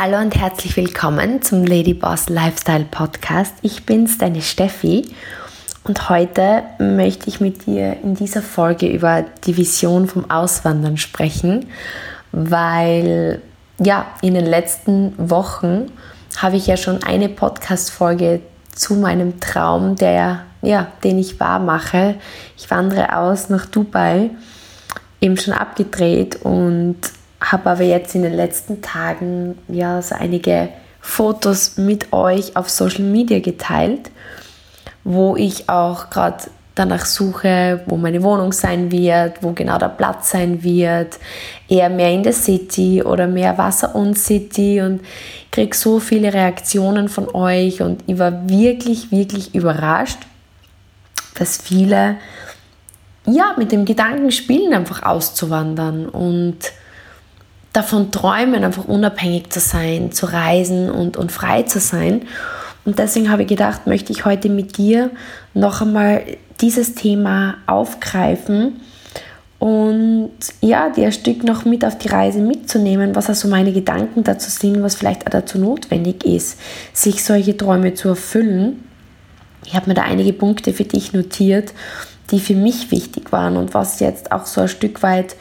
Hallo und herzlich willkommen zum Lady Boss Lifestyle Podcast. Ich bin's, deine Steffi. Und heute möchte ich mit dir in dieser Folge über die Vision vom Auswandern sprechen, weil ja, in den letzten Wochen habe ich ja schon eine Podcast-Folge zu meinem Traum, der, ja, den ich wahr mache. Ich wandere aus nach Dubai, eben schon abgedreht und habe aber jetzt in den letzten Tagen ja so einige Fotos mit euch auf Social Media geteilt, wo ich auch gerade danach suche, wo meine Wohnung sein wird, wo genau der Platz sein wird, eher mehr in der City oder mehr Wasser und City und kriege so viele Reaktionen von euch und ich war wirklich, wirklich überrascht, dass viele ja mit dem Gedanken spielen, einfach auszuwandern und davon träumen, einfach unabhängig zu sein, zu reisen und, und frei zu sein. Und deswegen habe ich gedacht, möchte ich heute mit dir noch einmal dieses Thema aufgreifen und ja, dir ein Stück noch mit auf die Reise mitzunehmen, was also meine Gedanken dazu sind, was vielleicht auch dazu notwendig ist, sich solche Träume zu erfüllen. Ich habe mir da einige Punkte für dich notiert, die für mich wichtig waren und was jetzt auch so ein Stück weit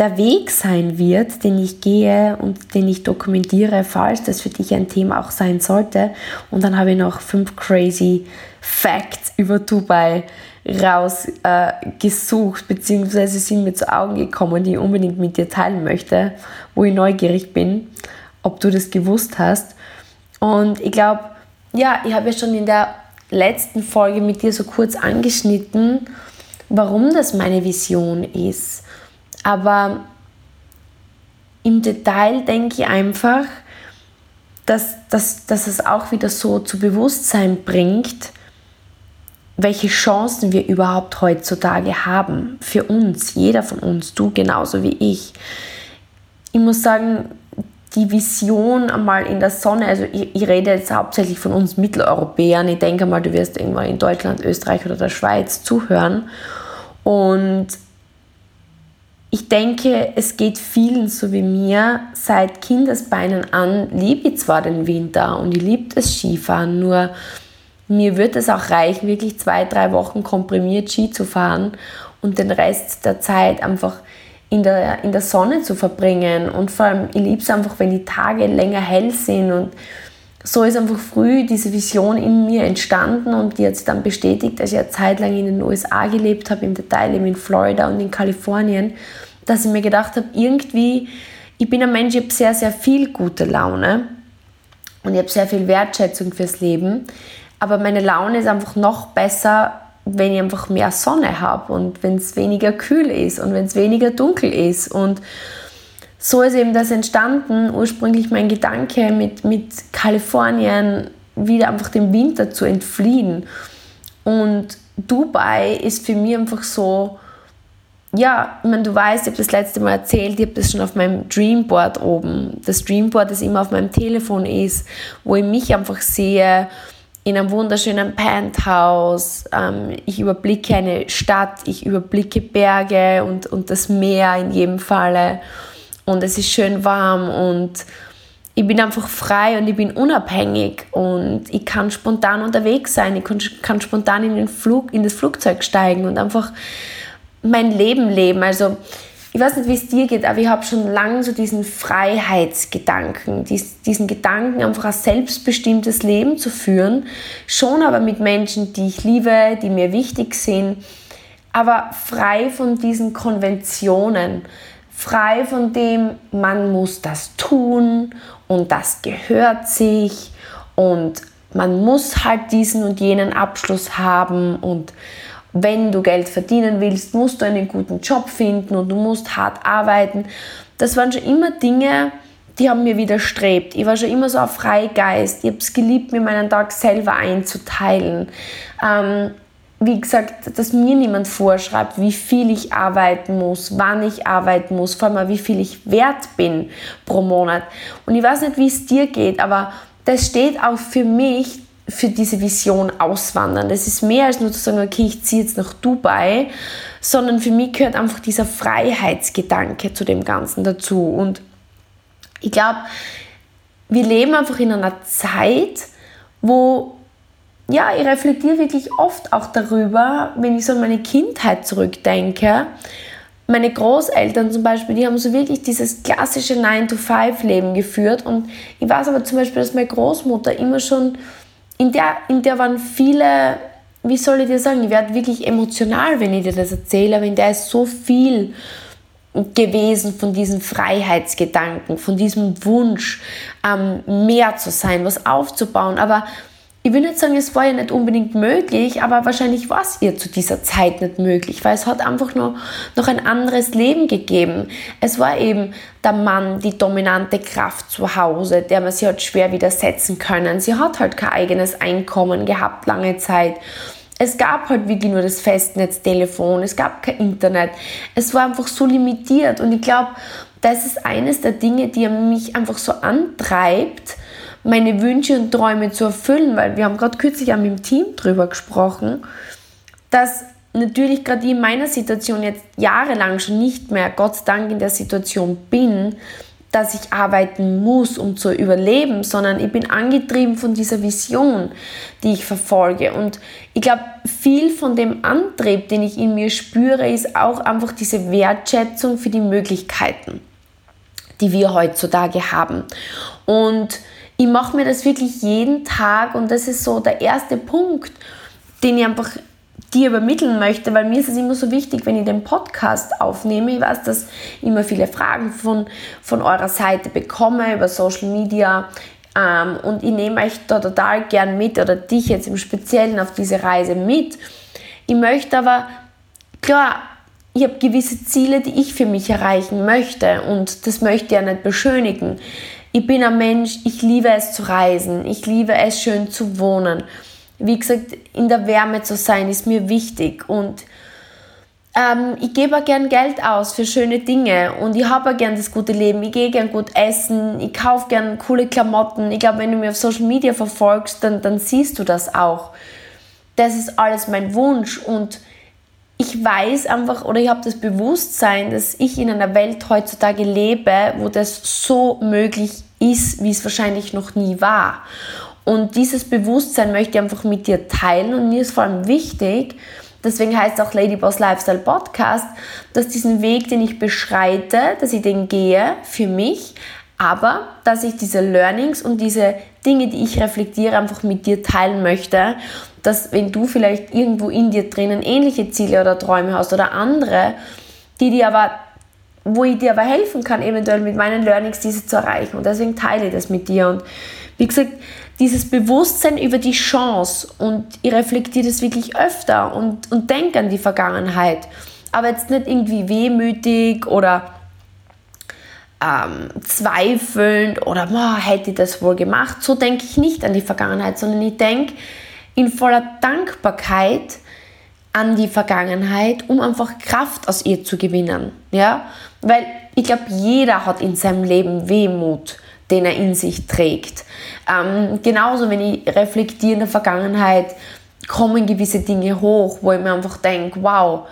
der Weg sein wird, den ich gehe und den ich dokumentiere, falls das für dich ein Thema auch sein sollte. Und dann habe ich noch fünf crazy Facts über Dubai rausgesucht, äh, beziehungsweise sind mir zu Augen gekommen, die ich unbedingt mit dir teilen möchte, wo ich neugierig bin, ob du das gewusst hast. Und ich glaube, ja, ich habe ja schon in der letzten Folge mit dir so kurz angeschnitten, warum das meine Vision ist aber im Detail denke ich einfach, dass, dass, dass es auch wieder so zu Bewusstsein bringt, welche Chancen wir überhaupt heutzutage haben. Für uns, jeder von uns, du genauso wie ich. Ich muss sagen, die Vision einmal in der Sonne, also ich, ich, rede jetzt hauptsächlich von uns Mitteleuropäern, ich denke mal, du wirst irgendwann in Deutschland, Österreich oder der Schweiz zuhören. Und ich denke, es geht vielen so wie mir. Seit Kindesbeinen an liebe ich zwar den Winter und ich liebe das Skifahren, nur mir wird es auch reichen, wirklich zwei, drei Wochen komprimiert Ski zu fahren und den Rest der Zeit einfach in der, in der Sonne zu verbringen. Und vor allem, ich liebe es einfach, wenn die Tage länger hell sind. Und so ist einfach früh diese Vision in mir entstanden und die hat sich dann bestätigt, dass ich ja zeitlang in den USA gelebt habe, im Detail eben in Florida und in Kalifornien dass ich mir gedacht habe, irgendwie, ich bin ein Mensch, ich habe sehr, sehr viel gute Laune und ich habe sehr viel Wertschätzung fürs Leben. Aber meine Laune ist einfach noch besser, wenn ich einfach mehr Sonne habe und wenn es weniger kühl ist und wenn es weniger dunkel ist. Und so ist eben das entstanden, ursprünglich mein Gedanke mit, mit Kalifornien wieder einfach dem Winter zu entfliehen. Und Dubai ist für mich einfach so, ja, ich meine, du weißt, ich habe das letzte Mal erzählt, ich habe das schon auf meinem Dreamboard oben. Das Dreamboard, das immer auf meinem Telefon ist, wo ich mich einfach sehe in einem wunderschönen Penthouse. Ähm, ich überblicke eine Stadt, ich überblicke Berge und, und das Meer in jedem Falle. Und es ist schön warm und ich bin einfach frei und ich bin unabhängig und ich kann spontan unterwegs sein. Ich kann, kann spontan in, den Flug, in das Flugzeug steigen und einfach mein Leben leben. Also ich weiß nicht, wie es dir geht, aber ich habe schon lange so diesen Freiheitsgedanken, diesen Gedanken, einfach ein selbstbestimmtes Leben zu führen. Schon aber mit Menschen, die ich liebe, die mir wichtig sind, aber frei von diesen Konventionen, frei von dem, man muss das tun und das gehört sich und man muss halt diesen und jenen Abschluss haben und wenn du Geld verdienen willst, musst du einen guten Job finden und du musst hart arbeiten. Das waren schon immer Dinge, die haben mir widerstrebt. Ich war schon immer so ein Freigeist. Ich habe es geliebt, mir meinen Tag selber einzuteilen. Ähm, wie gesagt, dass mir niemand vorschreibt, wie viel ich arbeiten muss, wann ich arbeiten muss, vor allem wie viel ich wert bin pro Monat. Und ich weiß nicht, wie es dir geht, aber das steht auch für mich für diese Vision auswandern. Das ist mehr als nur zu sagen, okay, ich ziehe jetzt nach Dubai, sondern für mich gehört einfach dieser Freiheitsgedanke zu dem Ganzen dazu. Und ich glaube, wir leben einfach in einer Zeit, wo, ja, ich reflektiere wirklich oft auch darüber, wenn ich so an meine Kindheit zurückdenke. Meine Großeltern zum Beispiel, die haben so wirklich dieses klassische 9-to-5-Leben geführt. Und ich weiß aber zum Beispiel, dass meine Großmutter immer schon, in der, in der waren viele, wie soll ich dir sagen, ich werde wirklich emotional, wenn ich dir das erzähle, aber in der ist so viel gewesen von diesem Freiheitsgedanken, von diesem Wunsch, ähm, mehr zu sein, was aufzubauen. Aber ich will nicht sagen, es war ja nicht unbedingt möglich, aber wahrscheinlich war es ihr zu dieser Zeit nicht möglich, weil es hat einfach nur noch ein anderes Leben gegeben. Es war eben der Mann, die dominante Kraft zu Hause, der man sich halt schwer widersetzen können. Sie hat halt kein eigenes Einkommen gehabt lange Zeit es gab halt wirklich nur das Festnetztelefon, es gab kein Internet. Es war einfach so limitiert und ich glaube, das ist eines der Dinge, die mich einfach so antreibt, meine Wünsche und Träume zu erfüllen, weil wir haben gerade kürzlich auch mit dem Team drüber gesprochen, dass natürlich gerade in meiner Situation jetzt jahrelang schon nicht mehr, Gott sei Dank, in der Situation bin, dass ich arbeiten muss, um zu überleben, sondern ich bin angetrieben von dieser Vision, die ich verfolge. Und ich glaube, viel von dem Antrieb, den ich in mir spüre, ist auch einfach diese Wertschätzung für die Möglichkeiten, die wir heutzutage haben. Und ich mache mir das wirklich jeden Tag und das ist so der erste Punkt, den ich einfach dir übermitteln möchte, weil mir ist es immer so wichtig, wenn ich den Podcast aufnehme. Ich weiß, dass ich immer viele Fragen von, von eurer Seite bekomme über Social Media ähm, und ich nehme euch da total gern mit oder dich jetzt im Speziellen auf diese Reise mit. Ich möchte aber, klar, ich habe gewisse Ziele, die ich für mich erreichen möchte und das möchte ich ja nicht beschönigen. Ich bin ein Mensch, ich liebe es zu reisen, ich liebe es schön zu wohnen wie gesagt, in der Wärme zu sein, ist mir wichtig. Und ähm, ich gebe auch gern Geld aus für schöne Dinge und ich habe auch gern das gute Leben. Ich gehe gern gut essen, ich kaufe gern coole Klamotten. Ich glaube, wenn du mir auf Social Media verfolgst, dann, dann siehst du das auch. Das ist alles mein Wunsch und ich weiß einfach oder ich habe das Bewusstsein, dass ich in einer Welt heutzutage lebe, wo das so möglich ist, wie es wahrscheinlich noch nie war. Und dieses Bewusstsein möchte ich einfach mit dir teilen und mir ist vor allem wichtig, deswegen heißt es auch Ladyboss Lifestyle Podcast, dass diesen Weg, den ich beschreite, dass ich den gehe für mich, aber dass ich diese Learnings und diese Dinge, die ich reflektiere, einfach mit dir teilen möchte, dass wenn du vielleicht irgendwo in dir drinnen ähnliche Ziele oder Träume hast oder andere, die dir aber wo ich dir aber helfen kann, eventuell mit meinen Learnings diese zu erreichen. Und deswegen teile ich das mit dir. Und wie gesagt, dieses Bewusstsein über die Chance und ich reflektiere das wirklich öfter und, und denke an die Vergangenheit. Aber jetzt nicht irgendwie wehmütig oder ähm, zweifelnd oder boah, hätte ich das wohl gemacht. So denke ich nicht an die Vergangenheit, sondern ich denke in voller Dankbarkeit an die Vergangenheit, um einfach Kraft aus ihr zu gewinnen. Ja? Weil ich glaube, jeder hat in seinem Leben Wehmut den er in sich trägt. Ähm, genauso, wenn ich reflektiere in der Vergangenheit, kommen gewisse Dinge hoch, wo ich mir einfach denke, wow,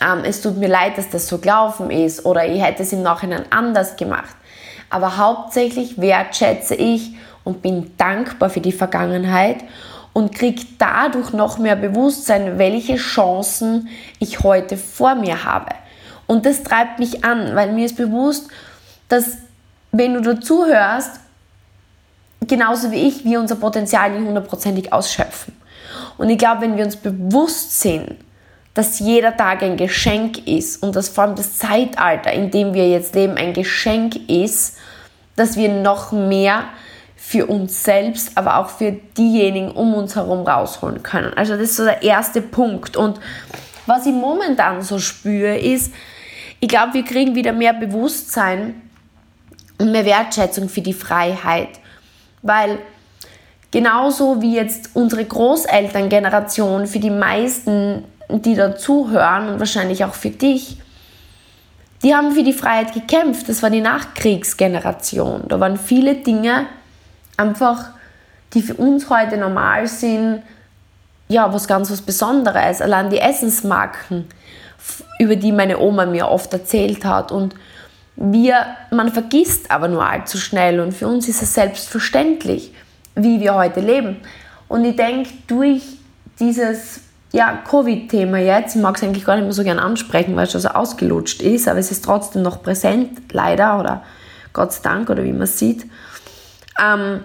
ähm, es tut mir leid, dass das so gelaufen ist oder ich hätte es im Nachhinein anders gemacht. Aber hauptsächlich wertschätze ich und bin dankbar für die Vergangenheit und kriege dadurch noch mehr Bewusstsein, welche Chancen ich heute vor mir habe. Und das treibt mich an, weil mir ist bewusst, dass wenn du dazu hörst, genauso wie ich, wir unser Potenzial nicht hundertprozentig ausschöpfen. Und ich glaube, wenn wir uns bewusst sind, dass jeder Tag ein Geschenk ist und dass vor allem das Zeitalter, in dem wir jetzt leben, ein Geschenk ist, dass wir noch mehr für uns selbst, aber auch für diejenigen um uns herum rausholen können. Also das ist so der erste Punkt. Und was ich momentan so spüre, ist, ich glaube, wir kriegen wieder mehr Bewusstsein und mehr Wertschätzung für die Freiheit. Weil genauso wie jetzt unsere Großelterngeneration für die meisten, die dazuhören und wahrscheinlich auch für dich, die haben für die Freiheit gekämpft. Das war die Nachkriegsgeneration. Da waren viele Dinge einfach, die für uns heute normal sind, ja, was ganz was Besonderes. Allein die Essensmarken, über die meine Oma mir oft erzählt hat und Wir, man vergisst aber nur allzu schnell und für uns ist es selbstverständlich, wie wir heute leben. Und ich denke, durch dieses ja, Covid-Thema jetzt, ich mag es eigentlich gar nicht mehr so gern ansprechen, weil es schon so ausgelutscht ist, aber es ist trotzdem noch präsent, leider, oder Gott sei Dank, oder wie man sieht, ähm,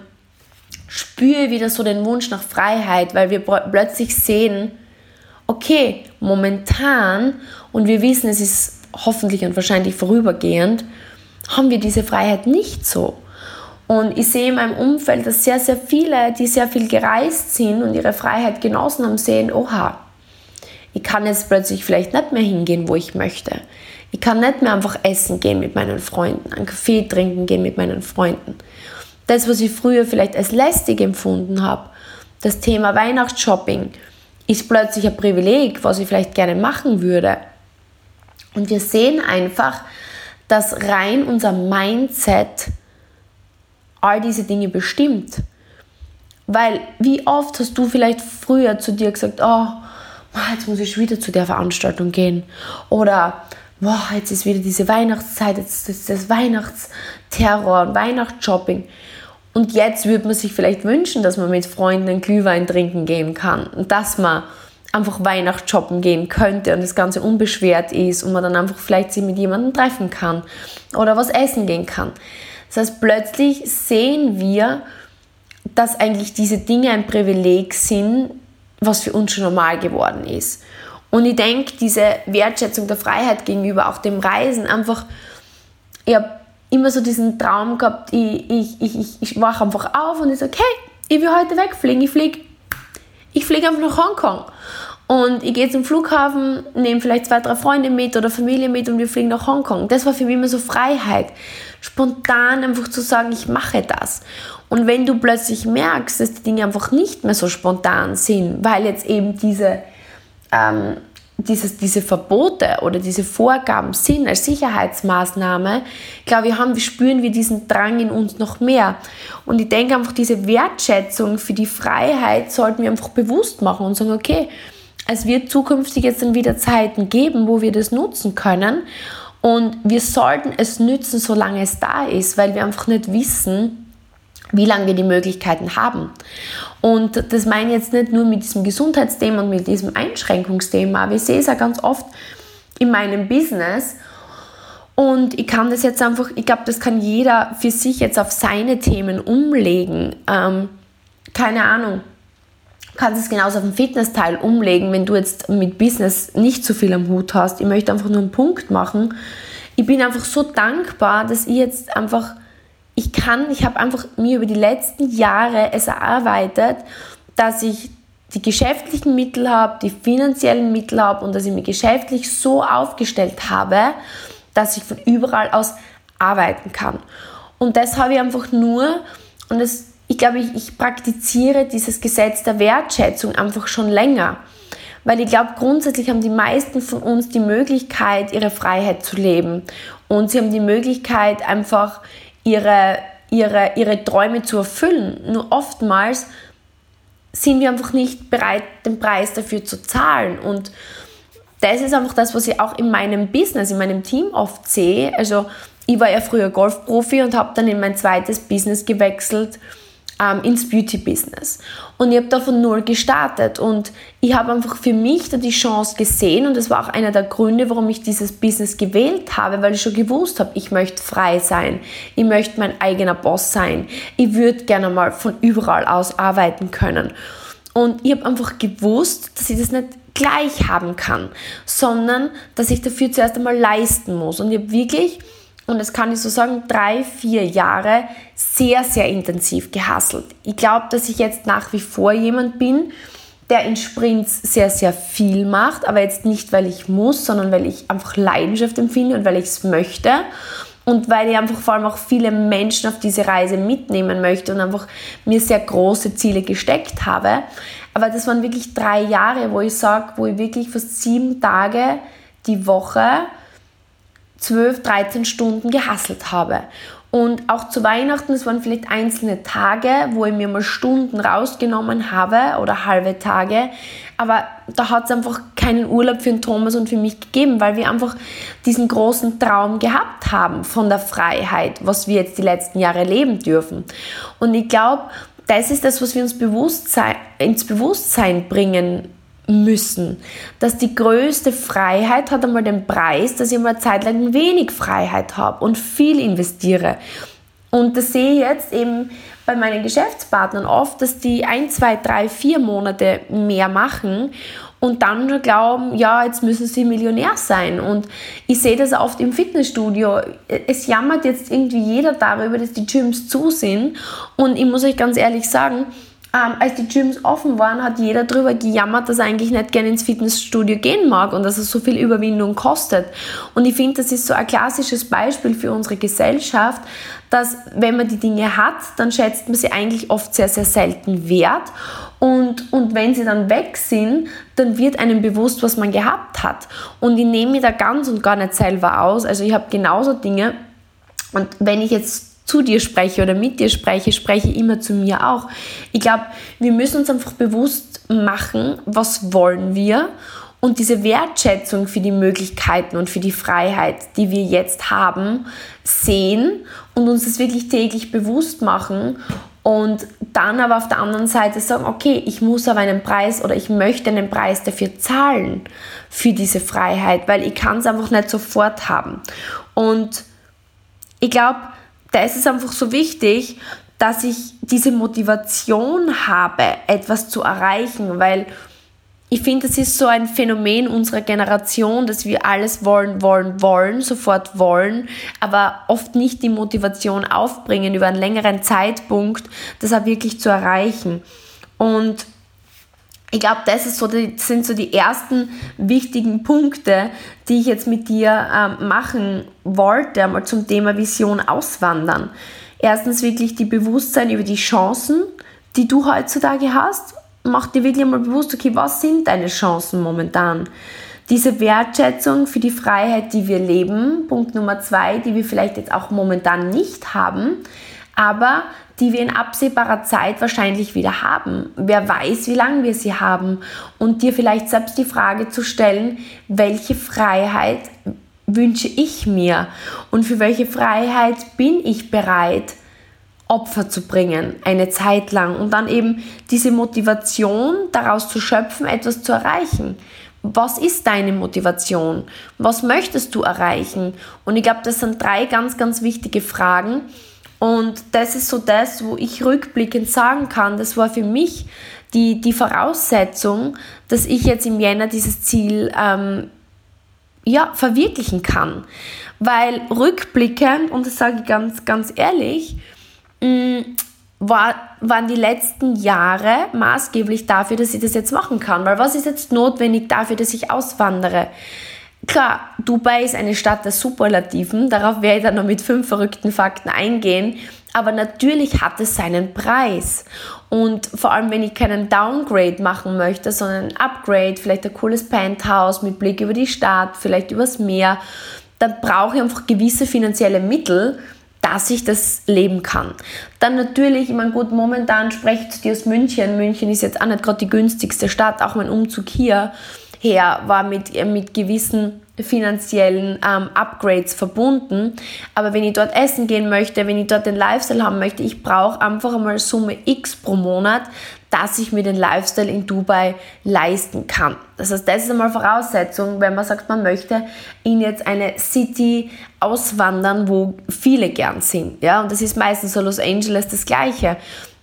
spüre wieder so den Wunsch nach Freiheit, weil wir plötzlich sehen, okay, momentan, und wir wissen, es ist hoffentlich und wahrscheinlich vorübergehend, haben wir diese Freiheit nicht so. Und ich sehe in meinem Umfeld, dass sehr, sehr viele, die sehr viel gereist sind und ihre Freiheit genossen haben, sehen, oha, ich kann jetzt plötzlich vielleicht nicht mehr hingehen, wo ich möchte. Ich kann nicht mehr einfach essen gehen mit meinen Freunden, einen Kaffee trinken gehen mit meinen Freunden. Das, was ich früher vielleicht als lästig empfunden habe, das Thema Weihnachtsshopping, ist plötzlich ein Privileg, was ich vielleicht gerne machen würde. Und wir sehen einfach, dass rein unser Mindset all diese Dinge bestimmt. Weil wie oft hast du vielleicht früher zu dir gesagt, oh, jetzt muss ich wieder zu der Veranstaltung gehen. Oder boah, jetzt ist wieder diese Weihnachtszeit, jetzt ist das Weihnachtsterror und Weihnachtsshopping. Und jetzt würde man sich vielleicht wünschen, dass man mit Freunden einen Glühwein trinken gehen kann und dass man einfach Weihnachtsshoppen gehen könnte und das Ganze unbeschwert ist und man dann einfach vielleicht sich mit jemandem treffen kann oder was essen gehen kann. Das heißt, plötzlich sehen wir, dass eigentlich diese Dinge ein Privileg sind, was für uns schon normal geworden ist. Und ich denke, diese Wertschätzung der Freiheit gegenüber auch dem Reisen, einfach, habe immer so diesen Traum gehabt, ich, ich, ich, ich wache einfach auf und ich sage, hey, ich will heute wegfliegen, ich fliege ich flieg einfach nach Hongkong. Und ich gehe zum Flughafen, nehme vielleicht zwei, drei Freunde mit oder Familie mit und wir fliegen nach Hongkong. Das war für mich immer so Freiheit. Spontan einfach zu sagen, ich mache das. Und wenn du plötzlich merkst, dass die Dinge einfach nicht mehr so spontan sind, weil jetzt eben diese, ähm, dieses, diese Verbote oder diese Vorgaben sind als Sicherheitsmaßnahme, glaube ich, haben, spüren wir diesen Drang in uns noch mehr. Und ich denke einfach, diese Wertschätzung für die Freiheit sollten wir einfach bewusst machen und sagen, okay, es wird zukünftig jetzt dann wieder Zeiten geben, wo wir das nutzen können. Und wir sollten es nützen, solange es da ist, weil wir einfach nicht wissen, wie lange wir die Möglichkeiten haben. Und das meine ich jetzt nicht nur mit diesem Gesundheitsthema und mit diesem Einschränkungsthema, aber ich sehe es auch ganz oft in meinem Business. Und ich kann das jetzt einfach, ich glaube, das kann jeder für sich jetzt auf seine Themen umlegen. Ähm, keine Ahnung kannst es genauso auf den Fitnessteil umlegen, wenn du jetzt mit Business nicht so viel am Hut hast. Ich möchte einfach nur einen Punkt machen. Ich bin einfach so dankbar, dass ich jetzt einfach, ich kann, ich habe einfach mir über die letzten Jahre es erarbeitet, dass ich die geschäftlichen Mittel habe, die finanziellen Mittel habe und dass ich mich geschäftlich so aufgestellt habe, dass ich von überall aus arbeiten kann. Und das habe ich einfach nur, und das ich glaube, ich, ich praktiziere dieses Gesetz der Wertschätzung einfach schon länger. Weil ich glaube, grundsätzlich haben die meisten von uns die Möglichkeit, ihre Freiheit zu leben. Und sie haben die Möglichkeit, einfach ihre, ihre, ihre Träume zu erfüllen. Nur oftmals sind wir einfach nicht bereit, den Preis dafür zu zahlen. Und das ist einfach das, was ich auch in meinem Business, in meinem Team oft sehe. Also ich war ja früher Golfprofi und habe dann in mein zweites Business gewechselt ähm, ins Beauty-Business. Und ich habe da von null gestartet und ich habe einfach für mich da die Chance gesehen und das war auch einer der Gründe, warum ich dieses Business gewählt habe, weil ich schon gewusst habe, ich möchte frei sein, ich möchte mein eigener Boss sein, ich würde gerne mal von überall aus arbeiten können. Und ich habe einfach gewusst, dass ich das nicht gleich haben kann, sondern dass ich dafür zuerst einmal leisten muss. Und ich habe wirklich und das kann ich so sagen, drei, vier Jahre sehr, sehr intensiv gehasselt. Ich glaube, dass ich jetzt nach wie vor jemand bin, der in Sprints sehr, sehr viel macht, aber jetzt nicht, weil ich muss, sondern weil ich einfach Leidenschaft empfinde und weil ich es möchte und weil ich einfach vor allem auch viele Menschen auf diese Reise mitnehmen möchte und einfach mir sehr große Ziele gesteckt habe. Aber das waren wirklich drei Jahre, wo ich sage, wo ich wirklich fast sieben Tage die Woche 12, 13 Stunden gehasselt habe. Und auch zu Weihnachten, es waren vielleicht einzelne Tage, wo ich mir mal Stunden rausgenommen habe oder halbe Tage. Aber da hat es einfach keinen Urlaub für den Thomas und für mich gegeben, weil wir einfach diesen großen Traum gehabt haben von der Freiheit, was wir jetzt die letzten Jahre leben dürfen. Und ich glaube, das ist das, was wir uns Bewusstsein, ins Bewusstsein bringen müssen. Dass die größte Freiheit hat einmal den Preis, dass ich mal zeitlang wenig Freiheit habe und viel investiere. Und das sehe ich jetzt eben bei meinen Geschäftspartnern oft, dass die ein, zwei, drei, vier Monate mehr machen und dann glauben, ja, jetzt müssen sie Millionär sein. Und ich sehe das oft im Fitnessstudio. Es jammert jetzt irgendwie jeder darüber, dass die Gyms zu sind. Und ich muss euch ganz ehrlich sagen, ähm, als die Gyms offen waren, hat jeder darüber gejammert, dass er eigentlich nicht gerne ins Fitnessstudio gehen mag und dass es so viel Überwindung kostet. Und ich finde, das ist so ein klassisches Beispiel für unsere Gesellschaft, dass wenn man die Dinge hat, dann schätzt man sie eigentlich oft sehr, sehr selten wert. Und, und wenn sie dann weg sind, dann wird einem bewusst, was man gehabt hat. Und ich nehme mich da ganz und gar nicht selber aus. Also ich habe genauso Dinge. Und wenn ich jetzt zu dir spreche oder mit dir spreche, spreche immer zu mir auch. Ich glaube, wir müssen uns einfach bewusst machen, was wollen wir und diese Wertschätzung für die Möglichkeiten und für die Freiheit, die wir jetzt haben, sehen und uns das wirklich täglich bewusst machen und dann aber auf der anderen Seite sagen, okay, ich muss aber einen Preis oder ich möchte einen Preis dafür zahlen für diese Freiheit, weil ich kann es einfach nicht sofort haben. Und ich glaube, da ist es einfach so wichtig, dass ich diese Motivation habe, etwas zu erreichen, weil ich finde, das ist so ein Phänomen unserer Generation, dass wir alles wollen, wollen, wollen, sofort wollen, aber oft nicht die Motivation aufbringen, über einen längeren Zeitpunkt das auch wirklich zu erreichen. Und ich glaube, das, ist so die, sind so die ersten wichtigen Punkte, die ich jetzt mit dir ähm, machen wollte, einmal zum Thema Vision auswandern. Erstens wirklich die Bewusstsein über die Chancen, die du heutzutage hast. Mach dir wirklich einmal bewusst, okay, was sind deine Chancen momentan? Diese Wertschätzung für die Freiheit, die wir leben, Punkt Nummer zwei, die wir vielleicht jetzt auch momentan nicht haben, aber die wir in absehbarer Zeit wahrscheinlich wieder haben. Wer weiß, wie lange wir sie haben. Und dir vielleicht selbst die Frage zu stellen, welche Freiheit wünsche ich mir und für welche Freiheit bin ich bereit, Opfer zu bringen, eine Zeit lang und dann eben diese Motivation daraus zu schöpfen, etwas zu erreichen. Was ist deine Motivation? Was möchtest du erreichen? Und ich glaube, das sind drei ganz, ganz wichtige Fragen, und das ist so das, wo ich rückblickend sagen kann, das war für mich die, die Voraussetzung, dass ich jetzt im Jänner dieses Ziel ähm, ja, verwirklichen kann. Weil rückblickend, und das sage ich ganz, ganz ehrlich, mh, mm, war, waren die letzten Jahre maßgeblich dafür, dass ich das jetzt machen kann. Weil was ist jetzt notwendig dafür, dass ich auswandere? Klar, Dubai ist eine Stadt der Superlativen, darauf werde ich dann noch mit fünf verrückten Fakten eingehen, aber natürlich hat es seinen Preis. Und vor allem, wenn ich keinen Downgrade machen möchte, sondern ein Upgrade, vielleicht ein cooles Penthouse mit Blick über die Stadt, vielleicht übers Meer, dann brauche ich einfach gewisse finanzielle Mittel, dass ich das leben kann. Dann natürlich, ich meine, gut, momentan spreche ich zu dir aus München. München ist jetzt auch nicht gerade die günstigste Stadt, auch mein Umzug hier her war mit, äh, mit gewissen finanziellen ähm, Upgrades verbunden. Aber wenn ich dort essen gehen möchte, wenn ich dort den Lifestyle haben möchte, ich brauche einfach einmal Summe X pro Monat, dass ich mir den Lifestyle in Dubai leisten kann. Das heißt, das ist einmal Voraussetzung, wenn man sagt, man möchte in jetzt eine City auswandern, wo viele gern sind. Ja? Und das ist meistens so Los Angeles das Gleiche.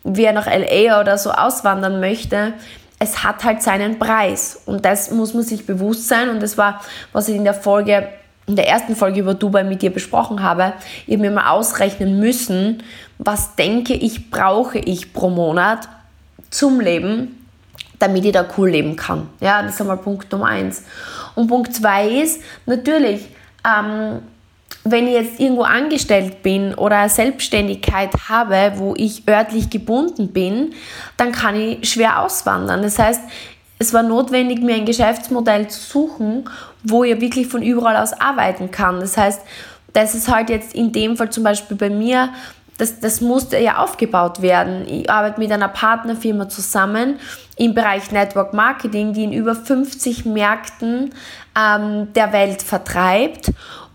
Wer nach LA oder so auswandern möchte, es hat halt seinen Preis und das muss man sich bewusst sein und das war, was ich in der Folge, in der ersten Folge über Dubai mit dir besprochen habe, ich habe mir mal ausrechnen müssen, was denke ich, brauche ich pro Monat zum Leben, damit ich da cool leben kann. Ja, das ist einmal Punkt Nummer eins. Und Punkt zwei ist, natürlich, ähm, wenn ich jetzt irgendwo angestellt bin oder eine Selbstständigkeit habe, wo ich örtlich gebunden bin, dann kann ich schwer auswandern. Das heißt, es war notwendig, mir ein Geschäftsmodell zu suchen, wo ich wirklich von überall aus arbeiten kann. Das heißt, das ist halt jetzt in dem Fall zum Beispiel bei mir, das, das musste ja aufgebaut werden. Ich arbeite mit einer Partnerfirma zusammen im Bereich Network Marketing, die in über 50 Märkten ähm, der Welt vertreibt.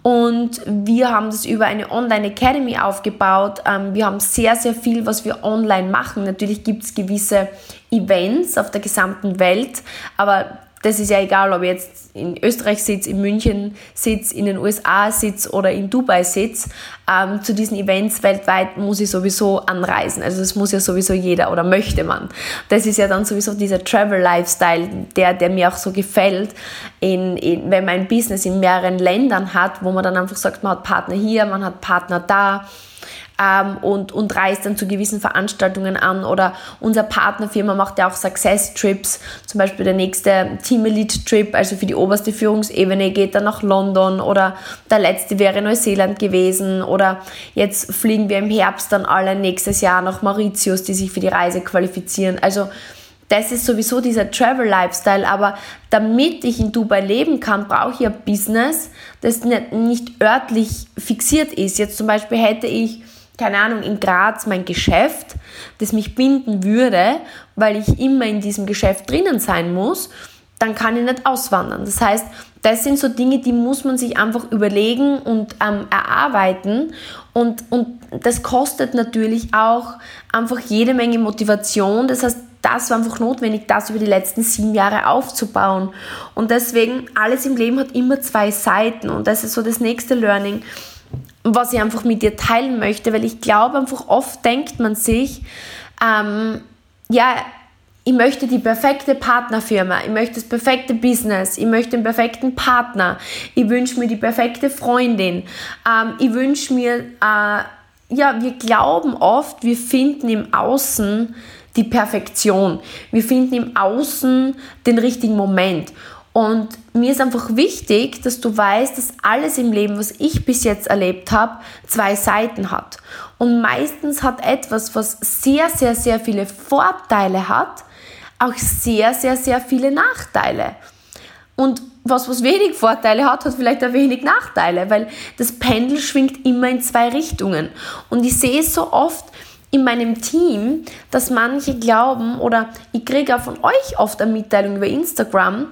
Und wir haben das über eine Online Academy aufgebaut. Ähm, wir haben sehr, sehr viel, was wir online machen. Natürlich gibt es gewisse Events auf der gesamten Welt, aber das ist ja egal, ob ich jetzt in Österreich sitze, in München sitze, in den USA sitze oder in Dubai sitze. Ähm, zu diesen Events weltweit muss ich sowieso anreisen. Also das muss ja sowieso jeder oder möchte man. Das ist ja dann sowieso dieser Travel-Lifestyle, der, der mir auch so gefällt, in, in, wenn man ein Business in mehreren Ländern hat, wo man dann einfach sagt, man hat Partner hier, man hat Partner da ähm, und, und reist dann zu gewissen Veranstaltungen an. Oder unser Partnerfirma macht ja auch Success Trips. Zum Beispiel der nächste Team Elite Trip, also für die oberste Führungsebene, geht dann nach London. Oder der letzte wäre Neuseeland gewesen. Oder jetzt fliegen wir im Herbst dann alle nächstes Jahr nach Mauritius, die sich für die Reise qualifizieren. Also das ist sowieso dieser Travel-Lifestyle, aber damit ich in Dubai leben kann, brauche ich ein Business, das nicht örtlich fixiert ist. Jetzt zum Beispiel hätte ich keine Ahnung, in Graz mein Geschäft, das mich binden würde, weil ich immer in diesem Geschäft drinnen sein muss, dann kann ich nicht auswandern. Das heißt, das sind so Dinge, die muss man sich einfach überlegen und ähm, erarbeiten. Und, und das kostet natürlich auch einfach jede Menge Motivation. Das heißt, das war einfach notwendig, das über die letzten sieben Jahre aufzubauen. Und deswegen, alles im Leben hat immer zwei Seiten. Und das ist so das nächste Learning was ich einfach mit dir teilen möchte, weil ich glaube einfach oft denkt man sich, ähm, ja, ich möchte die perfekte Partnerfirma, ich möchte das perfekte Business, ich möchte den perfekten Partner, ich wünsche mir die perfekte Freundin, ähm, ich wünsche mir, äh, ja, wir glauben oft, wir finden im Außen die Perfektion, wir finden im Außen den richtigen Moment. Und mir ist einfach wichtig, dass du weißt, dass alles im Leben, was ich bis jetzt erlebt habe, zwei Seiten hat. Und meistens hat etwas, was sehr, sehr, sehr viele Vorteile hat, auch sehr, sehr, sehr viele Nachteile. Und was, was wenig Vorteile hat, hat vielleicht auch wenig Nachteile, weil das Pendel schwingt immer in zwei Richtungen. Und ich sehe es so oft in meinem Team, dass manche glauben, oder ich kriege auch von euch oft eine Mitteilung über Instagram,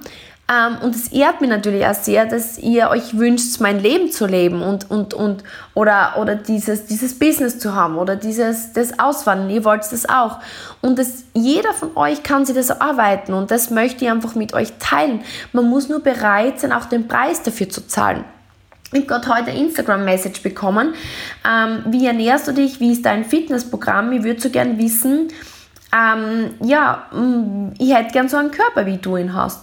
ähm, und es ehrt mich natürlich auch sehr, dass ihr euch wünscht, mein Leben zu leben und, und, und oder, oder dieses, dieses Business zu haben oder dieses das Auswandern. Ihr wollt das auch. Und das, jeder von euch kann sich das arbeiten und das möchte ich einfach mit euch teilen. Man muss nur bereit sein, auch den Preis dafür zu zahlen. Ich habe gerade heute eine Instagram-Message bekommen. Ähm, wie ernährst du dich? Wie ist dein Fitnessprogramm? Ich würde so gern wissen, ähm, ja, mm, ich hätte gern so einen Körper, wie du ihn hast.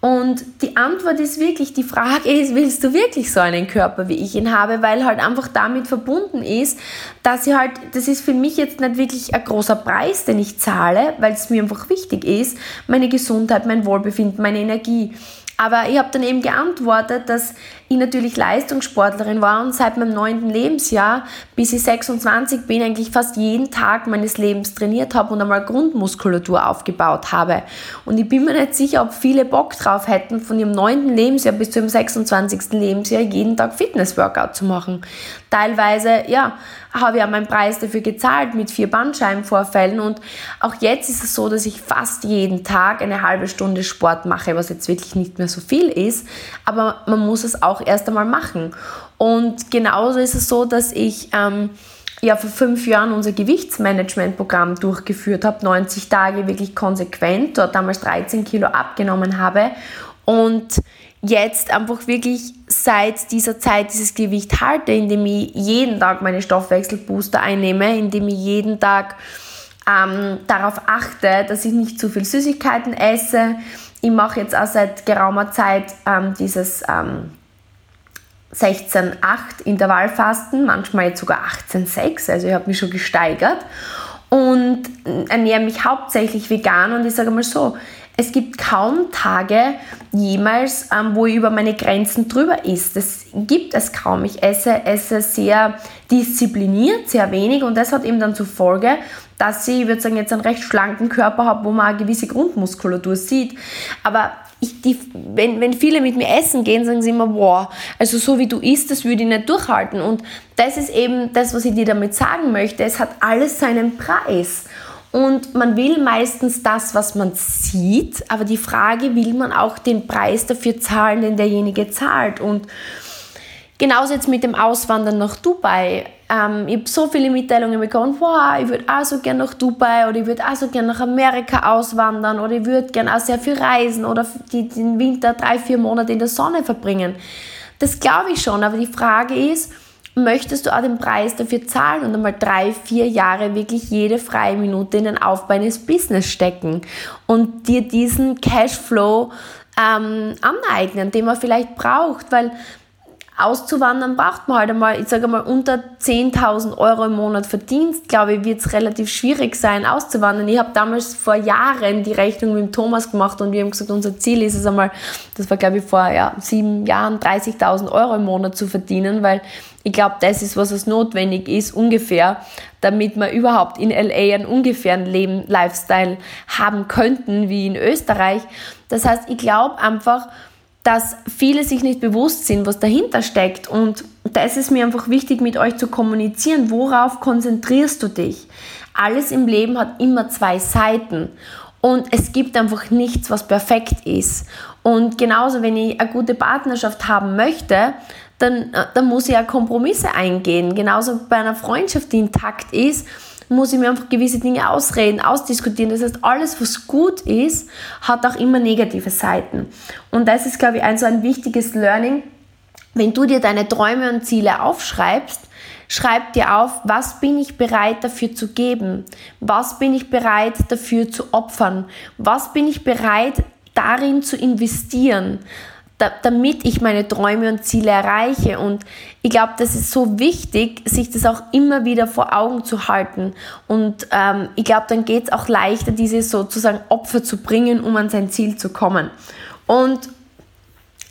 Und die Antwort ist wirklich, die Frage ist, willst du wirklich so einen Körper, wie ich ihn habe, weil halt einfach damit verbunden ist, dass ich halt, das ist für mich jetzt nicht wirklich ein großer Preis, den ich zahle, weil es mir einfach wichtig ist, meine Gesundheit, mein Wohlbefinden, meine Energie. Aber ich habe dann eben geantwortet, dass ich natürlich Leistungssportlerin war und seit meinem neunten Lebensjahr, bis ich 26 bin, eigentlich fast jeden Tag meines Lebens trainiert habe und einmal Grundmuskulatur aufgebaut habe. Und ich bin mir nicht sicher, ob viele Bock drauf hätten, von ihrem neunten Lebensjahr bis zu ihrem 26. Lebensjahr jeden Tag Fitnessworkout zu machen. Teilweise, ja, habe ja meinen Preis dafür gezahlt mit vier Bandscheibenvorfällen. Und auch jetzt ist es so, dass ich fast jeden Tag eine halbe Stunde Sport mache, was jetzt wirklich nicht mehr so viel ist, aber man muss es auch erst einmal machen. Und genauso ist es so, dass ich ähm, ja vor fünf Jahren unser Gewichtsmanagement-Programm durchgeführt habe, 90 Tage wirklich konsequent, dort damals 13 Kilo abgenommen habe. Und jetzt einfach wirklich seit dieser Zeit dieses Gewicht halte, indem ich jeden Tag meine Stoffwechselbooster einnehme, indem ich jeden Tag ähm, darauf achte, dass ich nicht zu viel Süßigkeiten esse. Ich mache jetzt auch seit geraumer Zeit ähm, dieses ähm, 16-8 Intervallfasten, manchmal jetzt sogar 18-6, also ich habe mich schon gesteigert und ernähre mich hauptsächlich vegan und ich sage mal so, es gibt kaum Tage jemals, ähm, wo ich über meine Grenzen drüber ist. Das gibt es kaum. Ich esse, esse sehr diszipliniert, sehr wenig und das hat eben dann zur Folge, dass ich, ich würde sagen, jetzt einen recht schlanken Körper habe, wo man eine gewisse Grundmuskulatur sieht. Aber ich, die, wenn, wenn viele mit mir essen gehen, sagen sie immer, wow, also so wie du isst, das würde ich nicht durchhalten. Und das ist eben das, was ich dir damit sagen möchte. Es hat alles seinen Preis. Und man will meistens das, was man sieht, aber die Frage, will man auch den Preis dafür zahlen, den derjenige zahlt? Und genauso jetzt mit dem Auswandern nach Dubai. Ähm, ich habe so viele Mitteilungen bekommen, wow, ich würde auch so gerne nach Dubai oder ich würde auch so gerne nach Amerika auswandern oder ich würde gerne auch sehr viel reisen oder die, den Winter drei, vier Monate in der Sonne verbringen. Das glaube ich schon, aber die Frage ist, möchtest du auch den Preis dafür zahlen und einmal drei, vier Jahre wirklich jede freie Minute in den Aufbau eines Business stecken und dir diesen Cashflow ähm, aneignen, den man vielleicht braucht, weil auszuwandern braucht man halt einmal, ich sage mal, unter 10.000 Euro im Monat Verdienst, glaube ich, wird es relativ schwierig sein, auszuwandern. Ich habe damals vor Jahren die Rechnung mit dem Thomas gemacht und wir haben gesagt, unser Ziel ist es einmal, das war glaube ich vor ja, sieben Jahren, 30.000 Euro im Monat zu verdienen, weil ich glaube, das ist, was es notwendig ist, ungefähr, damit wir überhaupt in LA einen ungefähren Leben, Lifestyle haben könnten, wie in Österreich. Das heißt, ich glaube einfach, dass viele sich nicht bewusst sind, was dahinter steckt. Und das ist mir einfach wichtig, mit euch zu kommunizieren. Worauf konzentrierst du dich? Alles im Leben hat immer zwei Seiten. Und es gibt einfach nichts, was perfekt ist. Und genauso, wenn ich eine gute Partnerschaft haben möchte, dann, äh, dann muss ich ja Kompromisse eingehen. Genauso bei einer Freundschaft, die intakt ist, muss ich mir einfach gewisse Dinge ausreden, ausdiskutieren. Das heißt, alles, was gut ist, hat auch immer negative Seiten. Und das ist, glaube ich, ein so ein wichtiges Learning. Wenn du dir deine Träume und Ziele aufschreibst, schreib dir auf, was bin ich bereit dafür zu geben? Was bin ich bereit dafür zu opfern? Was bin ich bereit darin zu investieren? Da, damit ich meine Träume und Ziele erreiche. Und ich glaube, das ist so wichtig, sich das auch immer wieder vor Augen zu halten. Und ähm, ich glaube, dann geht es auch leichter, diese sozusagen Opfer zu bringen, um an sein Ziel zu kommen. Und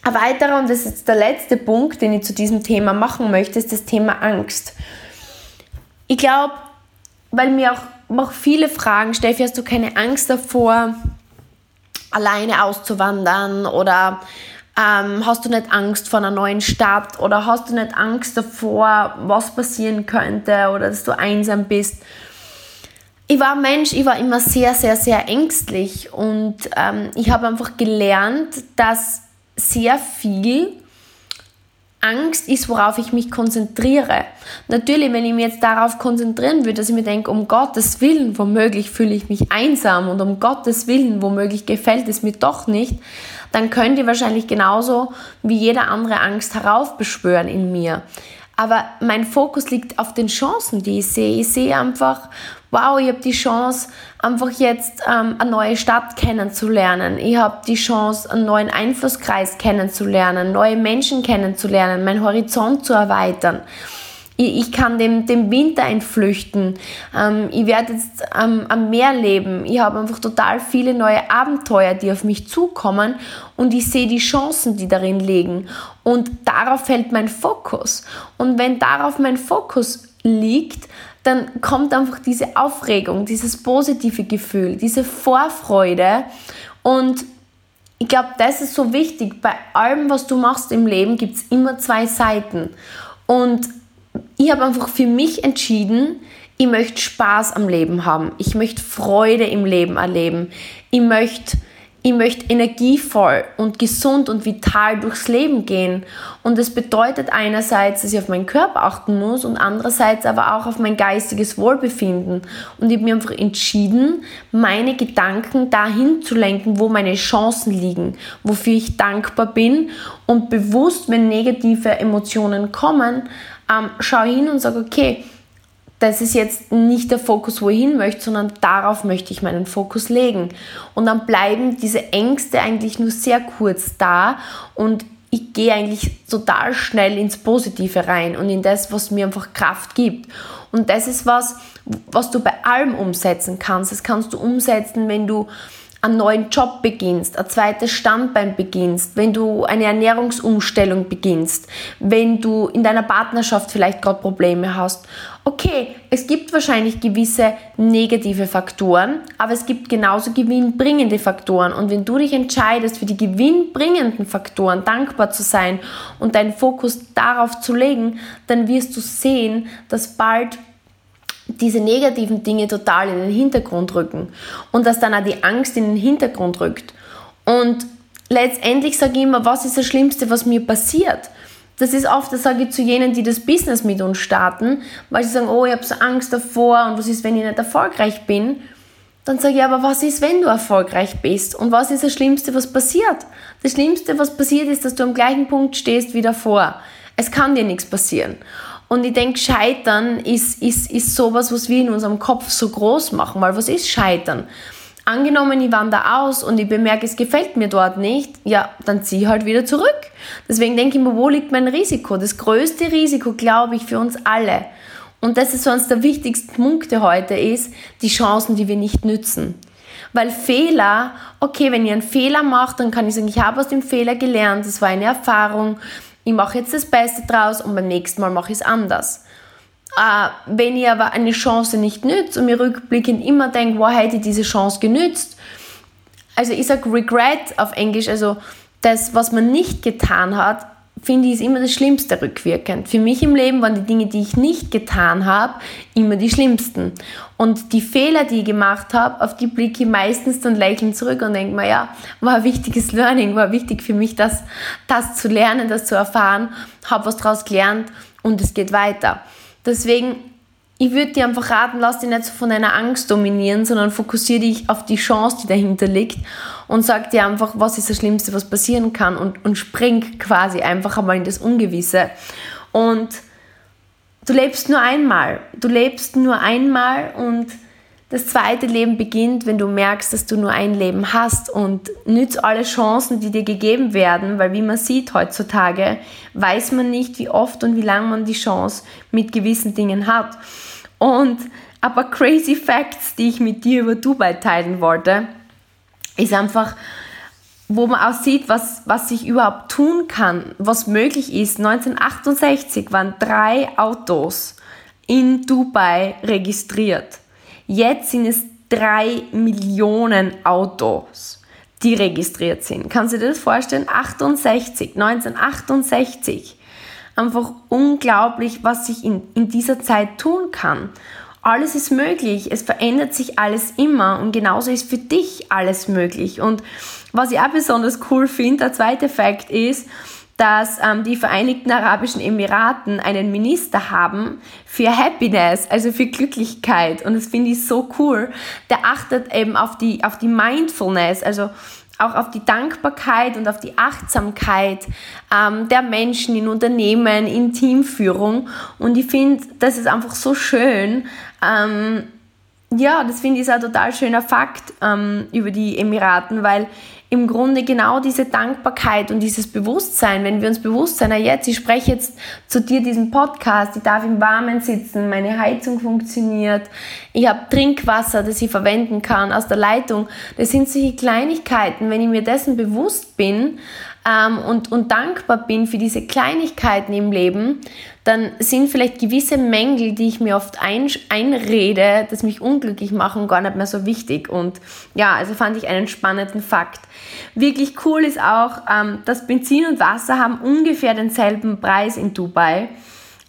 ein weiterer, und das ist der letzte Punkt, den ich zu diesem Thema machen möchte, ist das Thema Angst. Ich glaube, weil mir auch, auch viele fragen, Steffi, hast du keine Angst davor, alleine auszuwandern oder ähm, hast du nicht Angst vor einer neuen Stadt oder hast du nicht Angst davor, was passieren könnte oder dass du einsam bist? Ich war Mensch, ich war immer sehr, sehr, sehr ängstlich und ähm, ich habe einfach gelernt, dass sehr viel Angst ist, worauf ich mich konzentriere. Natürlich, wenn ich mich jetzt darauf konzentrieren würde, dass ich mir denke, um Gottes Willen, womöglich fühle ich mich einsam und um Gottes Willen, womöglich gefällt es mir doch nicht, dann könnt ihr wahrscheinlich genauso wie jeder andere Angst heraufbeschwören in mir. Aber mein Fokus liegt auf den Chancen, die ich sehe. Ich sehe einfach, wow, ich habe die Chance, einfach jetzt ähm, eine neue Stadt kennenzulernen. Ich habe die Chance, einen neuen Einflusskreis kennenzulernen, neue Menschen kennenzulernen, meinen Horizont zu erweitern ich, kann dem, dem Winter entflüchten. Ähm, ich werde jetzt ähm, am Meer leben. Ich habe einfach total viele neue Abenteuer, die auf mich zukommen und ich sehe die Chancen, die darin liegen. Und darauf fällt mein Fokus. Und wenn darauf mein Fokus liegt, dann kommt einfach diese Aufregung, dieses positive Gefühl, diese Vorfreude und ich glaube, das ist so wichtig. Bei allem, was du machst im Leben, gibt es immer zwei Seiten. Und ich habe einfach für mich entschieden, ich möchte Spaß am Leben haben. Ich möchte Freude im Leben erleben. Ich möchte, ich möchte energievoll und gesund und vital durchs Leben gehen. Und das bedeutet einerseits, dass ich auf meinen Körper achten muss und andererseits aber auch auf mein geistiges Wohlbefinden. Und ich habe mir einfach entschieden, meine Gedanken dahin zu lenken, wo meine Chancen liegen, wofür ich dankbar bin und bewusst, wenn negative Emotionen kommen, ähm, schaue hin und sage, okay, das ist jetzt nicht der Fokus, wo ich hin möchte, sondern darauf möchte ich meinen Fokus legen. Und dann bleiben diese Ängste eigentlich nur sehr kurz da und ich gehe eigentlich total schnell ins Positive rein und in das, was mir einfach Kraft gibt. Und das ist was, was du bei allem umsetzen kannst. Das kannst du umsetzen, wenn du einen neuen Job beginnst, ein zweites Standbein beginnst, wenn du eine Ernährungsumstellung beginnst, wenn du in deiner Partnerschaft vielleicht gerade Probleme hast. Okay, es gibt wahrscheinlich gewisse negative Faktoren, aber es gibt genauso gewinnbringende Faktoren. Und wenn du dich entscheidest, für die gewinnbringenden Faktoren dankbar zu sein und deinen Fokus darauf zu legen, dann wirst du sehen, dass bald diese negativen Dinge total in den Hintergrund rücken und dass dann auch die Angst in den Hintergrund rückt. Und letztendlich sage ich immer, was ist das Schlimmste, was mir passiert? Das ist oft, das sage ich zu jenen, die das Business mit uns starten, weil sie sagen, oh, ich habe so Angst davor und was ist, wenn ich nicht erfolgreich bin? Dann sage ich, aber was ist, wenn du erfolgreich bist? Und was ist das Schlimmste, was passiert? Das Schlimmste, was passiert, ist, dass du am gleichen Punkt stehst wie davor. Es kann dir nichts passieren. Und ich denke, Scheitern ist, ist, ist sowas, was wir in unserem Kopf so groß machen. Weil was ist Scheitern? Angenommen, ich wandere aus und ich bemerke, es gefällt mir dort nicht, ja, dann ziehe ich halt wieder zurück. Deswegen denke ich mir, wo liegt mein Risiko? Das größte Risiko, glaube ich, für uns alle. Und das ist so eines der wichtigsten Punkte heute, ist die Chancen, die wir nicht nützen. Weil Fehler, okay, wenn ich einen Fehler mache, dann kann ich sagen, ich habe aus dem Fehler gelernt, das war eine Erfahrung ich mache jetzt das Beste draus und beim nächsten Mal mache ich es anders. Äh, wenn ich aber eine Chance nicht nütze und mir rückblickend immer denke, wow, hätte ich diese Chance genützt, also ich sage Regret auf Englisch, also das, was man nicht getan hat, finde ich, ist immer das Schlimmste rückwirkend. Für mich im Leben waren die Dinge, die ich nicht getan habe, immer die schlimmsten. Und die Fehler, die ich gemacht habe, auf die blicke ich meistens dann lächelnd zurück und denke mir, ja, war ein wichtiges Learning, war wichtig für mich, das, das zu lernen, das zu erfahren, habe was daraus gelernt und es geht weiter. Deswegen ich würde dir einfach raten, lass dich nicht so von deiner Angst dominieren, sondern fokussiere dich auf die Chance, die dahinter liegt und sag dir einfach, was ist das Schlimmste, was passieren kann und, und spring quasi einfach einmal in das Ungewisse. Und du lebst nur einmal. Du lebst nur einmal und das zweite Leben beginnt, wenn du merkst, dass du nur ein Leben hast und nützt alle Chancen, die dir gegeben werden, weil wie man sieht heutzutage, weiß man nicht, wie oft und wie lange man die Chance mit gewissen Dingen hat. Und paar crazy Facts, die ich mit dir über Dubai teilen wollte, ist einfach, wo man auch sieht, was, was sich überhaupt tun kann, was möglich ist. 1968 waren drei Autos in Dubai registriert. Jetzt sind es drei Millionen Autos, die registriert sind. Kannst du dir das vorstellen? 68, 1968. Einfach unglaublich, was sich in, in dieser Zeit tun kann. Alles ist möglich, es verändert sich alles immer und genauso ist für dich alles möglich. Und was ich auch besonders cool finde, der zweite Fakt ist, dass ähm, die Vereinigten Arabischen Emiraten einen Minister haben für Happiness, also für Glücklichkeit. Und das finde ich so cool. Der achtet eben auf die, auf die Mindfulness, also auch auf die Dankbarkeit und auf die Achtsamkeit ähm, der Menschen in Unternehmen, in Teamführung. Und ich finde, das ist einfach so schön. Ähm, ja, das finde ich ein total schöner Fakt ähm, über die Emiraten, weil im Grunde genau diese Dankbarkeit und dieses Bewusstsein, wenn wir uns bewusst sein, jetzt, ich spreche jetzt zu dir diesen Podcast, ich darf im Warmen sitzen, meine Heizung funktioniert, ich habe Trinkwasser, das ich verwenden kann aus der Leitung. Das sind solche Kleinigkeiten, wenn ich mir dessen bewusst bin, ähm, und, und dankbar bin für diese Kleinigkeiten im Leben, dann sind vielleicht gewisse Mängel, die ich mir oft ein, einrede, dass mich unglücklich machen, gar nicht mehr so wichtig. Und ja, also fand ich einen spannenden Fakt. Wirklich cool ist auch, ähm, dass Benzin und Wasser haben ungefähr denselben Preis in Dubai.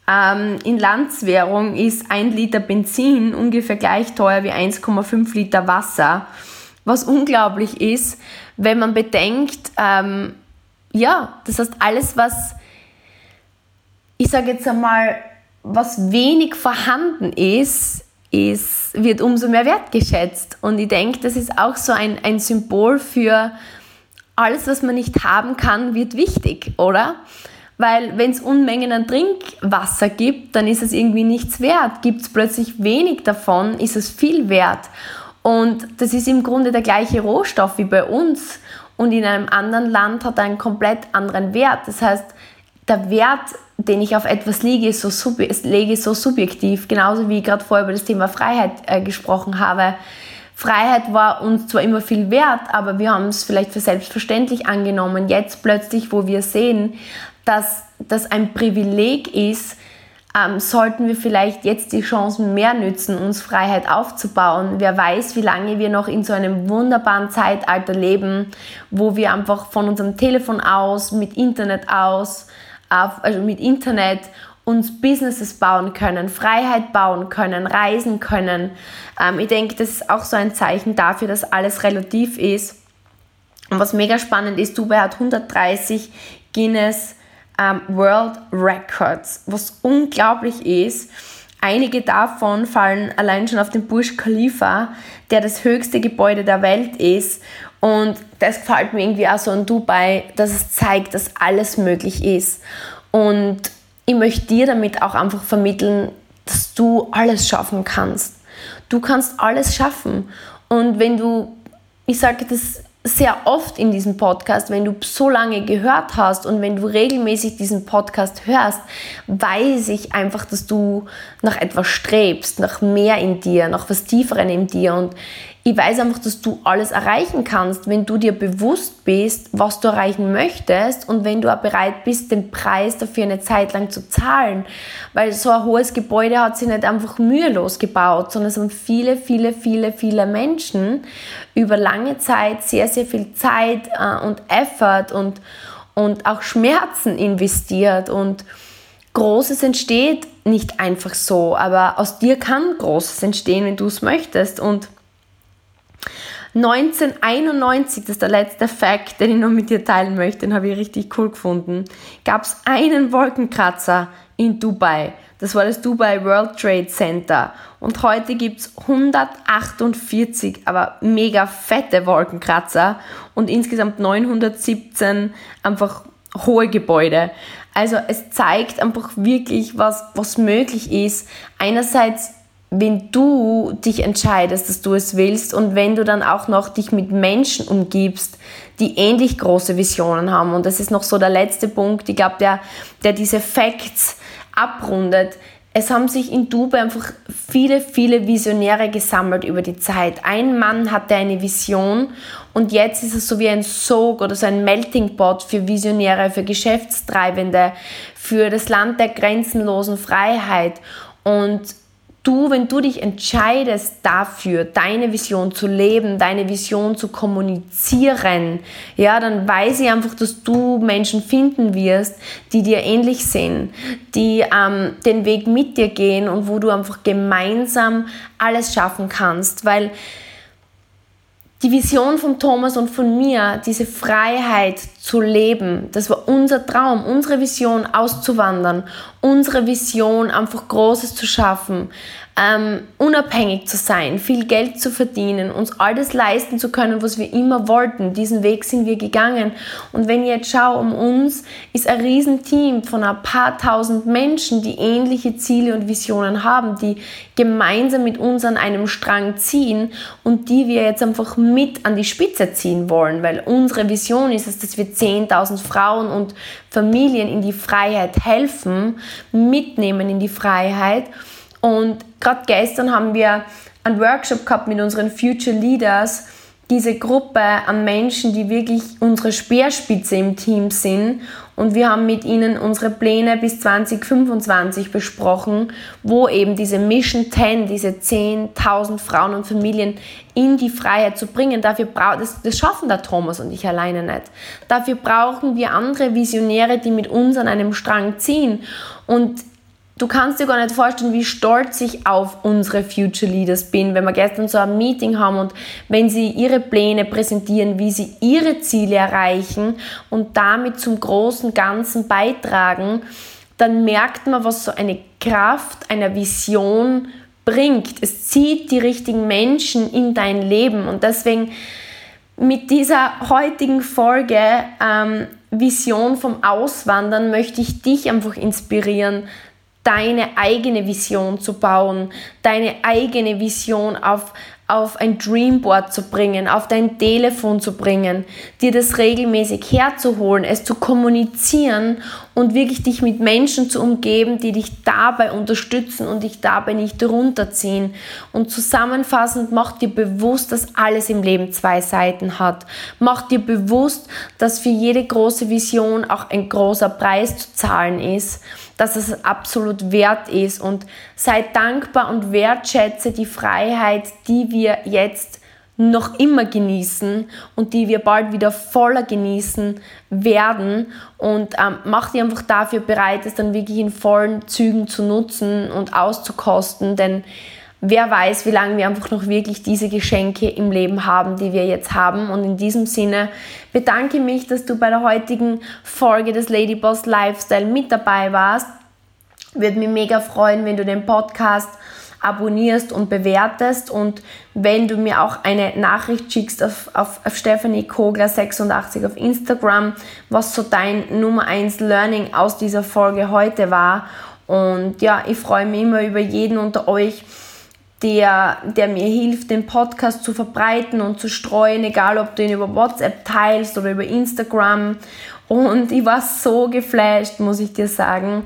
Ähm, in Landswährung ist ein Liter Benzin ungefähr gleich teuer wie 1,5 Liter Wasser, was unglaublich ist, wenn man bedenkt, ähm, ja, das heißt, alles, was, ich sage jetzt einmal, was wenig vorhanden ist, ist, wird umso mehr wertgeschätzt. Und ich denke, das ist auch so ein, ein Symbol für alles, was man nicht haben kann, wird wichtig, oder? Weil wenn es Unmengen an Trinkwasser gibt, dann ist es irgendwie nichts wert. Gibt es plötzlich wenig davon, ist es viel wert. Und das ist im Grunde der gleiche Rohstoff wie bei uns und in einem anderen Land hat er einen komplett anderen Wert. Das heißt, der Wert, den ich auf etwas lege, ist so, lege, ist so subjektiv, genauso wie ich gerade vorher über das Thema Freiheit äh, gesprochen habe. Freiheit war uns zwar immer viel wert, aber wir haben es vielleicht für selbstverständlich angenommen. Jetzt plötzlich, wo wir sehen, dass das ein Privileg ist, ähm, sollten wir vielleicht jetzt die Chancen mehr nützen, uns Freiheit aufzubauen. Wer weiß, wie lange wir noch in so einem wunderbaren Zeitalter leben, wo wir einfach von unserem Telefon aus, mit Internet aus, also mit Internet uns Businesses bauen können, Freiheit bauen können, reisen können. Ähm, ich denke, das ist auch so ein Zeichen dafür, dass alles relativ ist. Und was mega spannend ist, Dubai hat 130 Guinness ähm, World Records, was unglaublich ist. Einige davon fallen allein schon auf den Burj Khalifa, der das höchste Gebäude der Welt ist. Und das gefällt mir irgendwie auch so in Dubai, dass es zeigt, dass alles möglich ist. Und ich möchte dir damit auch einfach vermitteln, dass du alles schaffen kannst. Du kannst alles schaffen. Und wenn du, ich sage das sehr oft in diesem Podcast, wenn du so lange gehört hast und wenn du regelmäßig diesen Podcast hörst, weiß ich einfach, dass du nach etwas strebst, nach mehr in dir, nach was Tieferen in dir. Und ich weiß einfach, dass du alles erreichen kannst, wenn du dir bewusst bist, was du erreichen möchtest und wenn du auch bereit bist, den Preis dafür eine Zeit lang zu zahlen. Weil so ein hohes Gebäude hat sich nicht einfach mühelos gebaut, sondern es haben viele, viele, viele, viele Menschen über lange Zeit sehr, sehr viel Zeit äh, und Effort und, und auch Schmerzen investiert und Großes entsteht nicht einfach so, aber aus dir kann Großes entstehen, wenn du es möchtest und 1991, das ist der letzte Fact, den ich noch mit dir teilen möchte, den habe ich richtig cool gefunden, gab es einen Wolkenkratzer in Dubai. Das war das Dubai World Trade Center. Und heute gibt es 148, aber mega fette Wolkenkratzer und insgesamt 917 einfach hohe Gebäude. Also es zeigt einfach wirklich, was, was möglich ist. Einerseits wenn du dich entscheidest, dass du es willst und wenn du dann auch noch dich mit Menschen umgibst, die ähnlich große Visionen haben. Und das ist noch so der letzte Punkt, ich glaube, der, der diese Facts abrundet. Es haben sich in Dubai einfach viele, viele Visionäre gesammelt über die Zeit. Ein Mann hatte eine Vision und jetzt ist es so wie ein Sog oder so ein Melting Pot für Visionäre, für Geschäftstreibende, für das Land der grenzenlosen Freiheit. Und du, wenn du dich entscheidest dafür, deine Vision zu leben, deine Vision zu kommunizieren, ja, dann weiß ich einfach, dass du Menschen finden wirst, die dir ähnlich sind, die ähm, den Weg mit dir gehen und wo du einfach gemeinsam alles schaffen kannst, weil die Vision von Thomas und von mir, diese Freiheit zu leben, das war unser Traum, unsere Vision auszuwandern, unsere Vision einfach Großes zu schaffen, ähm, unabhängig zu sein, viel Geld zu verdienen, uns alles leisten zu können, was wir immer wollten. Diesen Weg sind wir gegangen. Und wenn ich jetzt schaue, um uns ist ein Riesenteam von ein paar tausend Menschen, die ähnliche Ziele und Visionen haben, die gemeinsam mit uns an einem Strang ziehen und die wir jetzt einfach mit an die Spitze ziehen wollen, weil unsere Vision ist es, dass wir 10.000 Frauen und Familien in die Freiheit helfen, mitnehmen in die Freiheit und gerade gestern haben wir einen Workshop gehabt mit unseren Future Leaders, diese Gruppe an Menschen, die wirklich unsere Speerspitze im Team sind. Und wir haben mit ihnen unsere Pläne bis 2025 besprochen, wo eben diese Mission 10, diese 10.000 Frauen und Familien in die Freiheit zu bringen. Dafür braucht das, das schaffen der Thomas und ich alleine nicht. Dafür brauchen wir andere Visionäre, die mit uns an einem Strang ziehen. Und Du kannst dir gar nicht vorstellen, wie stolz ich auf unsere Future Leaders bin, wenn wir gestern so ein Meeting haben und wenn sie ihre Pläne präsentieren, wie sie ihre Ziele erreichen und damit zum großen Ganzen beitragen, dann merkt man, was so eine Kraft einer Vision bringt. Es zieht die richtigen Menschen in dein Leben und deswegen mit dieser heutigen Folge ähm, Vision vom Auswandern möchte ich dich einfach inspirieren, deine eigene Vision zu bauen, deine eigene Vision auf, auf ein Dreamboard zu bringen, auf dein Telefon zu bringen, dir das regelmäßig herzuholen, es zu kommunizieren und wirklich dich mit Menschen zu umgeben, die dich dabei unterstützen und dich dabei nicht runterziehen. Und zusammenfassend, mach dir bewusst, dass alles im Leben zwei Seiten hat. Mach dir bewusst, dass für jede große Vision auch ein großer Preis zu zahlen ist, dass es absolut wert ist und sei dankbar und wertschätze die Freiheit, die wir jetzt noch immer genießen und die wir bald wieder voller genießen werden und ähm, mach dich einfach dafür bereit, es dann wirklich in vollen Zügen zu nutzen und auszukosten, denn wer weiß, wie lange wir einfach noch wirklich diese Geschenke im Leben haben, die wir jetzt haben. Und in diesem Sinne bedanke mich, dass du bei der heutigen Folge des Ladyboss Lifestyle mit dabei warst. Würde mich mega freuen, wenn du den Podcast abonnierst und bewertest und wenn du mir auch eine Nachricht schickst auf, auf, auf Stephanie Kogler 86 auf Instagram, was so dein Nummer 1 Learning aus dieser Folge heute war. Und ja, ich freue mich immer über jeden unter euch, der, der mir hilft, den Podcast zu verbreiten und zu streuen, egal ob du ihn über WhatsApp teilst oder über Instagram. Und ich war so geflasht, muss ich dir sagen,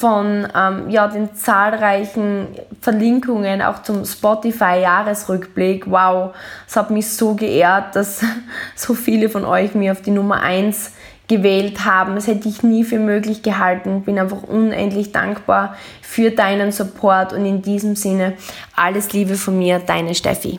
von ähm, ja, den zahlreichen Verlinkungen auch zum Spotify-Jahresrückblick. Wow, es hat mich so geehrt, dass so viele von euch mir auf die Nummer 1 gewählt haben. Das hätte ich nie für möglich gehalten. Bin einfach unendlich dankbar für deinen Support und in diesem Sinne alles Liebe von mir, deine Steffi.